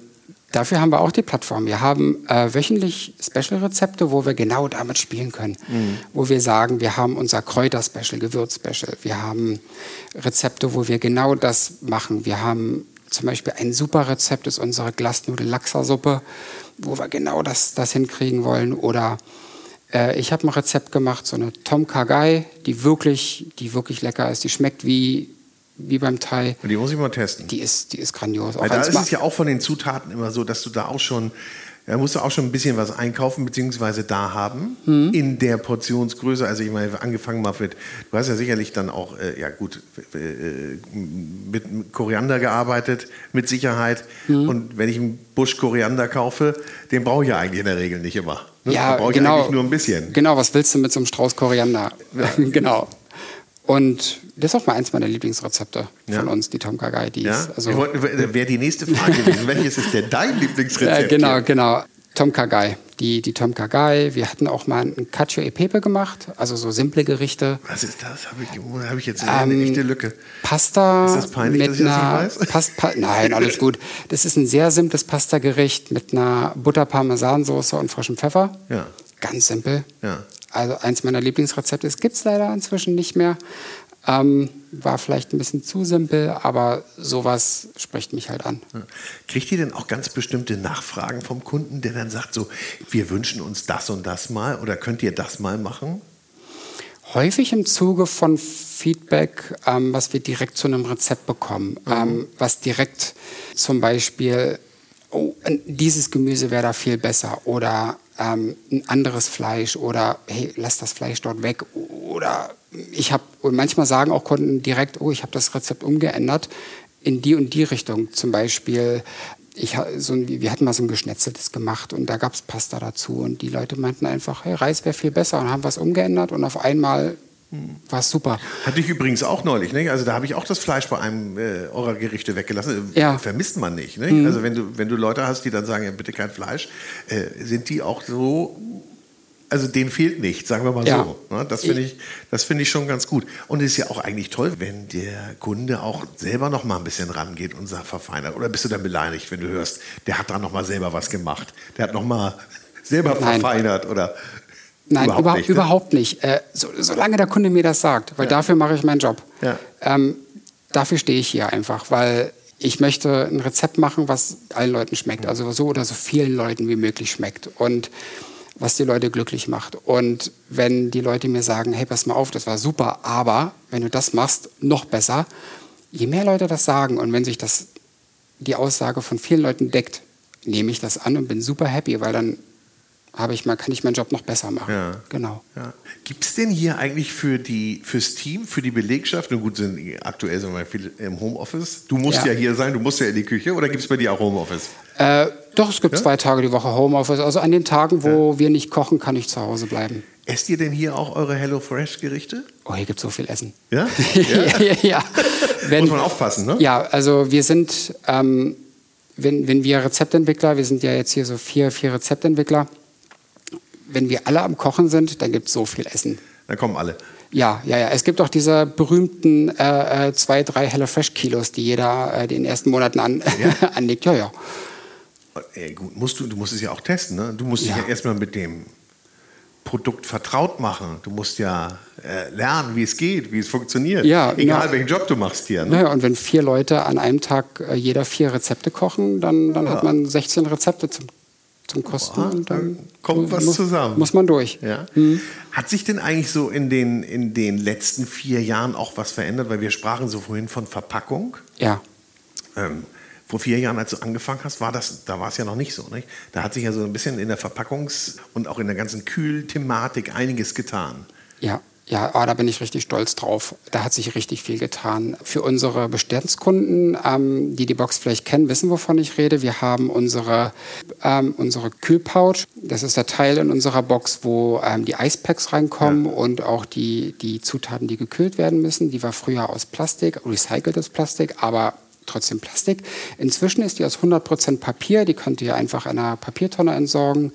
Dafür haben wir auch die Plattform. Wir haben äh, wöchentlich Special-Rezepte, wo wir genau damit spielen können. Mhm. Wo wir sagen, wir haben unser Kräuter-Special, Gewürz-Special. Wir haben Rezepte, wo wir genau das machen. Wir haben zum Beispiel ein super Rezept, ist unsere Glasnudel-Lachser-Suppe, wo wir genau das, das hinkriegen wollen. Oder äh, ich habe ein Rezept gemacht, so eine Tom Kagai, die wirklich, die wirklich lecker ist. Die schmeckt wie wie beim Thai. Und die muss ich mal testen. Die ist, die ist grandios. Weil da ist es ja auch von den Zutaten immer so, dass du da auch schon, da musst du auch schon ein bisschen was einkaufen bzw. da haben mhm. in der Portionsgröße. Also ich meine, angefangen mal mit, du hast ja sicherlich dann auch, äh, ja gut, äh, mit Koriander gearbeitet, mit Sicherheit. Mhm. Und wenn ich einen Busch Koriander kaufe, den brauche ich ja eigentlich in der Regel nicht immer. Ne? Ja, brauche ich genau, eigentlich nur ein bisschen. Genau, was willst du mit so einem Strauß Koriander? Ja. genau. Und das ist auch mal eins meiner Lieblingsrezepte ja. von uns, die Tom Kagai. Die ja? also Wäre die nächste Frage gewesen. Welches ist denn dein Lieblingsrezept? Ja, genau, hier? genau. Tom Kagai. Die, die Tom Kagai. Wir hatten auch mal ein Cacio e Pepe gemacht, also so simple Gerichte. Was ist das? Habe ich, hab ich jetzt eine ähm, echte Lücke. Pasta. Ist das peinlich, mit dass ich einer, das nicht weiß? pa Nein, alles gut. Das ist ein sehr simples Pasta-Gericht mit einer Butter-Parmesan-Soße und frischem Pfeffer. Ja. Ganz simpel. Ja. Also eins meiner Lieblingsrezepte. Es gibt es leider inzwischen nicht mehr. Ähm, war vielleicht ein bisschen zu simpel, aber sowas spricht mich halt an. Kriegt ihr denn auch ganz bestimmte Nachfragen vom Kunden, der dann sagt, so, wir wünschen uns das und das mal oder könnt ihr das mal machen? Häufig im Zuge von Feedback, ähm, was wir direkt zu einem Rezept bekommen, mhm. ähm, was direkt zum Beispiel, oh, dieses Gemüse wäre da viel besser oder ähm, ein anderes Fleisch oder hey, lass das Fleisch dort weg oder ich habe, und manchmal sagen auch Kunden direkt, oh, ich habe das Rezept umgeändert in die und die Richtung. Zum Beispiel, ich, so wir hatten mal so ein Geschnetzeltes gemacht und da gab es Pasta dazu und die Leute meinten einfach, hey, Reis wäre viel besser und haben was umgeändert und auf einmal war super. Hatte ich übrigens auch neulich. Ne? Also da habe ich auch das Fleisch bei einem äh, eurer Gerichte weggelassen. Ja. Vermisst man nicht. Ne? Mhm. Also wenn du, wenn du Leute hast, die dann sagen, ja, bitte kein Fleisch, äh, sind die auch so also denen fehlt nichts, sagen wir mal ja. so. Ne? Das finde ich, find ich schon ganz gut. Und es ist ja auch eigentlich toll, wenn der Kunde auch selber noch mal ein bisschen rangeht und sagt, verfeinert. Oder bist du dann beleidigt, wenn du hörst, der hat da noch mal selber was gemacht. Der hat noch mal selber Nein. verfeinert oder Nein, überhaupt, überhaupt nicht. Ne? Überhaupt nicht. Äh, so, solange der Kunde mir das sagt, weil ja. dafür mache ich meinen Job. Ja. Ähm, dafür stehe ich hier einfach, weil ich möchte ein Rezept machen, was allen Leuten schmeckt. Also so oder so vielen Leuten wie möglich schmeckt. Und was die Leute glücklich macht. Und wenn die Leute mir sagen, hey, pass mal auf, das war super, aber wenn du das machst, noch besser, je mehr Leute das sagen und wenn sich das die Aussage von vielen Leuten deckt, nehme ich das an und bin super happy, weil dann habe ich mal, kann ich meinen Job noch besser machen. Ja. Genau. Ja. Gibt es denn hier eigentlich für die, fürs Team, für die Belegschaft, nun gut, sind aktuell sind wir viel im Homeoffice. Du musst ja, ja hier sein, du musst ja in die Küche oder gibt es bei dir auch Homeoffice? Äh, doch, es gibt zwei Tage die Woche Homeoffice. Also an den Tagen, wo wir nicht kochen, kann ich zu Hause bleiben. Esst ihr denn hier auch eure HelloFresh-Gerichte? Oh, hier gibt es so viel Essen. Ja? ja, ja. Wenn, Muss man aufpassen, ne? Ja, also wir sind, ähm, wenn, wenn wir Rezeptentwickler, wir sind ja jetzt hier so vier, vier Rezeptentwickler, wenn wir alle am Kochen sind, dann gibt es so viel Essen. Dann kommen alle. Ja, ja, ja. Es gibt auch diese berühmten äh, äh zwei, drei HelloFresh-Kilos, die jeder äh, den ersten Monaten an, ja? anlegt. Ja, ja. Ey, gut, musst du, du musst es ja auch testen, ne? Du musst ja. dich ja erstmal mit dem Produkt vertraut machen. Du musst ja äh, lernen, wie es geht, wie es funktioniert. Ja, Egal, na, welchen Job du machst hier. Ne? Naja, und wenn vier Leute an einem Tag äh, jeder vier Rezepte kochen, dann, dann ja. hat man 16 Rezepte zum zum Kosten. Boah, und dann kommt was muss, zusammen. Muss man durch. Ja. Mhm. Hat sich denn eigentlich so in den, in den letzten vier Jahren auch was verändert? Weil wir sprachen so vorhin von Verpackung. Ja. Ähm, vor vier Jahren, als du angefangen hast, war das, da war es ja noch nicht so. Nicht? Da hat sich ja so ein bisschen in der Verpackungs- und auch in der ganzen Kühlthematik einiges getan. Ja. Ja, oh, da bin ich richtig stolz drauf. Da hat sich richtig viel getan. Für unsere Bestandskunden, ähm, die die Box vielleicht kennen, wissen, wovon ich rede. Wir haben unsere, ähm, unsere Kühlpouch. Das ist der Teil in unserer Box, wo ähm, die Eispacks reinkommen ja. und auch die, die Zutaten, die gekühlt werden müssen. Die war früher aus Plastik, recyceltes Plastik, aber trotzdem Plastik. Inzwischen ist die aus 100% Papier. Die könnt ihr einfach in einer Papiertonne entsorgen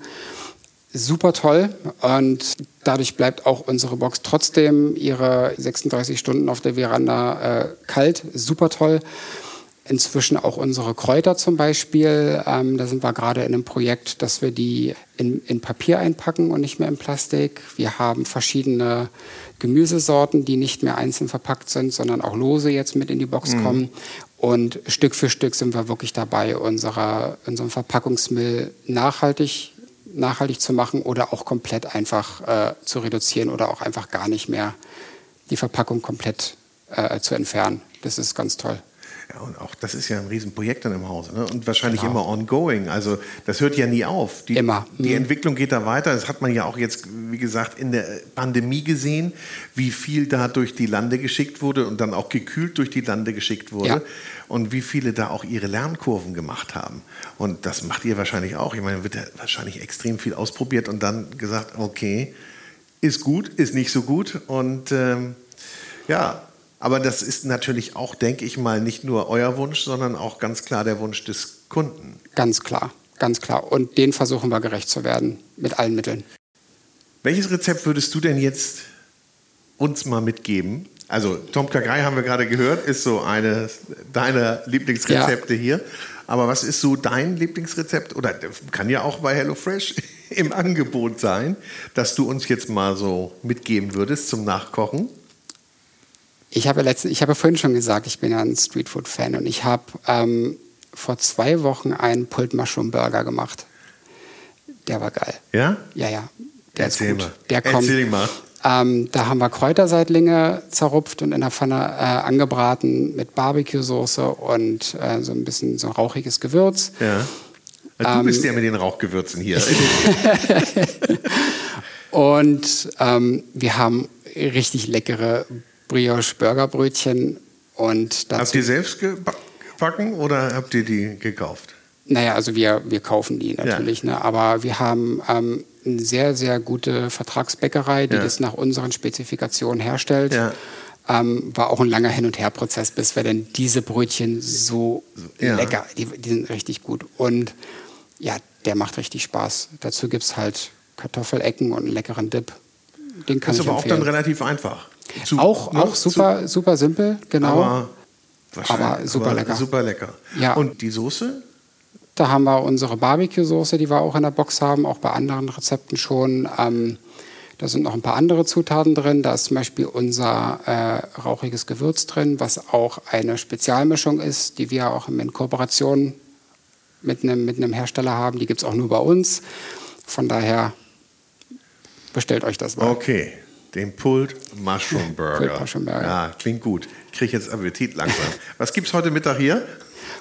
super toll und dadurch bleibt auch unsere Box trotzdem ihre 36 Stunden auf der Veranda äh, kalt. Super toll. Inzwischen auch unsere Kräuter zum Beispiel. Ähm, da sind wir gerade in einem Projekt, dass wir die in, in, Papier einpacken und nicht mehr in Plastik. Wir haben verschiedene Gemüsesorten, die nicht mehr einzeln verpackt sind, sondern auch lose jetzt mit in die Box mhm. kommen. Und Stück für Stück sind wir wirklich dabei, unsere, unseren Verpackungsmüll nachhaltig nachhaltig zu machen oder auch komplett einfach äh, zu reduzieren oder auch einfach gar nicht mehr die Verpackung komplett äh, zu entfernen. Das ist ganz toll. Ja, und auch das ist ja ein Riesenprojekt dann im Hause ne? und wahrscheinlich genau. immer ongoing. Also das hört ja nie auf. Die, immer. Die mhm. Entwicklung geht da weiter. Das hat man ja auch jetzt, wie gesagt, in der Pandemie gesehen, wie viel da durch die Lande geschickt wurde und dann auch gekühlt durch die Lande geschickt wurde. Ja. Und wie viele da auch ihre Lernkurven gemacht haben. Und das macht ihr wahrscheinlich auch. Ich meine, wird ja wahrscheinlich extrem viel ausprobiert und dann gesagt, okay, ist gut, ist nicht so gut. Und ähm, ja, aber das ist natürlich auch, denke ich mal, nicht nur euer Wunsch, sondern auch ganz klar der Wunsch des Kunden. Ganz klar, ganz klar. Und den versuchen wir gerecht zu werden mit allen Mitteln. Welches Rezept würdest du denn jetzt uns mal mitgeben? Also Tom Kagai haben wir gerade gehört, ist so eine deiner Lieblingsrezepte ja. hier. Aber was ist so dein Lieblingsrezept? Oder kann ja auch bei HelloFresh im Angebot sein, dass du uns jetzt mal so mitgeben würdest zum Nachkochen? Ich habe, letzte, ich habe vorhin schon gesagt, ich bin ja ein Streetfood-Fan und ich habe ähm, vor zwei Wochen einen Pulled Mushroom Burger gemacht. Der war geil. Ja? Ja, ja. Der Erzähl ist gut. mal. Der kommt, Erzähl mal. Ähm, da haben wir Kräuterseitlinge zerrupft und in der Pfanne äh, angebraten mit Barbecue-Soße und äh, so ein bisschen so rauchiges Gewürz. Ja. Also du ähm, bist der mit den Rauchgewürzen hier. und ähm, wir haben richtig leckere Brioche-Burgerbrötchen. Und dazu, habt ihr selbst gebacken oder habt ihr die gekauft? Naja, also wir, wir kaufen die natürlich, ja. ne? aber wir haben ähm, eine sehr, sehr gute Vertragsbäckerei, die ja. das nach unseren Spezifikationen herstellt. Ja. Ähm, war auch ein langer Hin- und Her-Prozess, bis wir denn diese Brötchen so lecker, die, die, sind richtig gut. Und ja, der macht richtig Spaß. Dazu gibt es halt Kartoffelecken und einen leckeren Dip. Den kann das ist aber empfehlen. auch dann relativ einfach. Zu, auch ne? auch super, zu, super simpel, genau. Aber, aber super aber lecker. Super lecker. Ja. Und die Soße? Da haben wir unsere Barbecue-Soße, die wir auch in der Box haben, auch bei anderen Rezepten schon. Ähm, da sind noch ein paar andere Zutaten drin. Da ist zum Beispiel unser äh, rauchiges Gewürz drin, was auch eine Spezialmischung ist, die wir auch in Kooperation mit einem, mit einem Hersteller haben. Die gibt es auch nur bei uns. Von daher bestellt euch das mal. Okay. Den Pulled Mushroom Burger. Pulled Mushroom Burger. Ja, klingt gut. Ich kriege jetzt Appetit langsam. Was gibt es heute Mittag hier?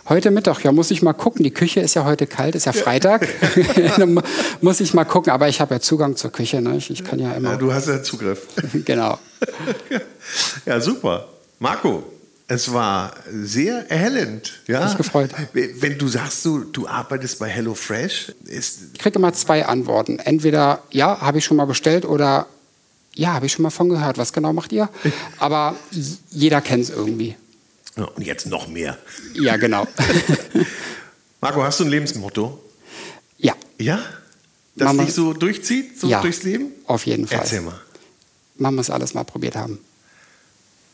Heute Mittag, ja, muss ich mal gucken. Die Küche ist ja heute kalt, ist ja Freitag. muss ich mal gucken, aber ich habe ja Zugang zur Küche. Ne? Ich, ich kann ja immer. Ja, du hast ja Zugriff. genau. ja, super. Marco, es war sehr erhellend. Ja? Ich gefreut. Wenn du sagst, du, du arbeitest bei HelloFresh, ist. Ich kriege immer zwei Antworten. Entweder ja, habe ich schon mal bestellt oder ja, habe ich schon mal von gehört. Was genau macht ihr? Aber jeder kennt es irgendwie. Ja, und jetzt noch mehr. Ja, genau. Marco, hast du ein Lebensmotto? Ja. Ja? Das man dich so durchzieht, so ja, durchs Leben? Auf jeden Fall. Erzähl mal. Man muss alles mal probiert haben.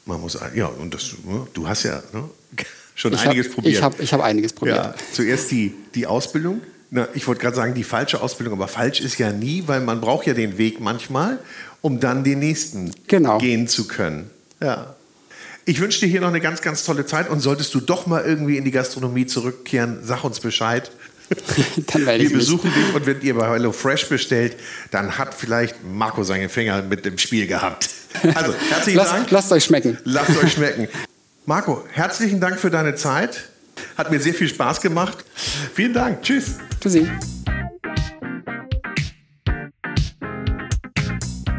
Man muss, ja, und das, ne, du hast ja ne, schon ich einiges hab, probiert. Ich habe ich hab einiges probiert. Ja, zuerst die, die Ausbildung. Na, ich wollte gerade sagen, die falsche Ausbildung, aber falsch ist ja nie, weil man braucht ja den Weg manchmal, um dann den nächsten genau. gehen zu können. Ja. Ich wünsche dir hier noch eine ganz, ganz tolle Zeit und solltest du doch mal irgendwie in die Gastronomie zurückkehren, sag uns Bescheid. dann werde Wir besuchen dich und wenn ihr bei Hello Fresh bestellt, dann hat vielleicht Marco seine Finger mit dem Spiel gehabt. Also, herzlichen Lass, Dank. Lasst euch schmecken. Lasst euch schmecken. Marco, herzlichen Dank für deine Zeit. Hat mir sehr viel Spaß gemacht. Vielen Dank. Tschüss. Tschüssi.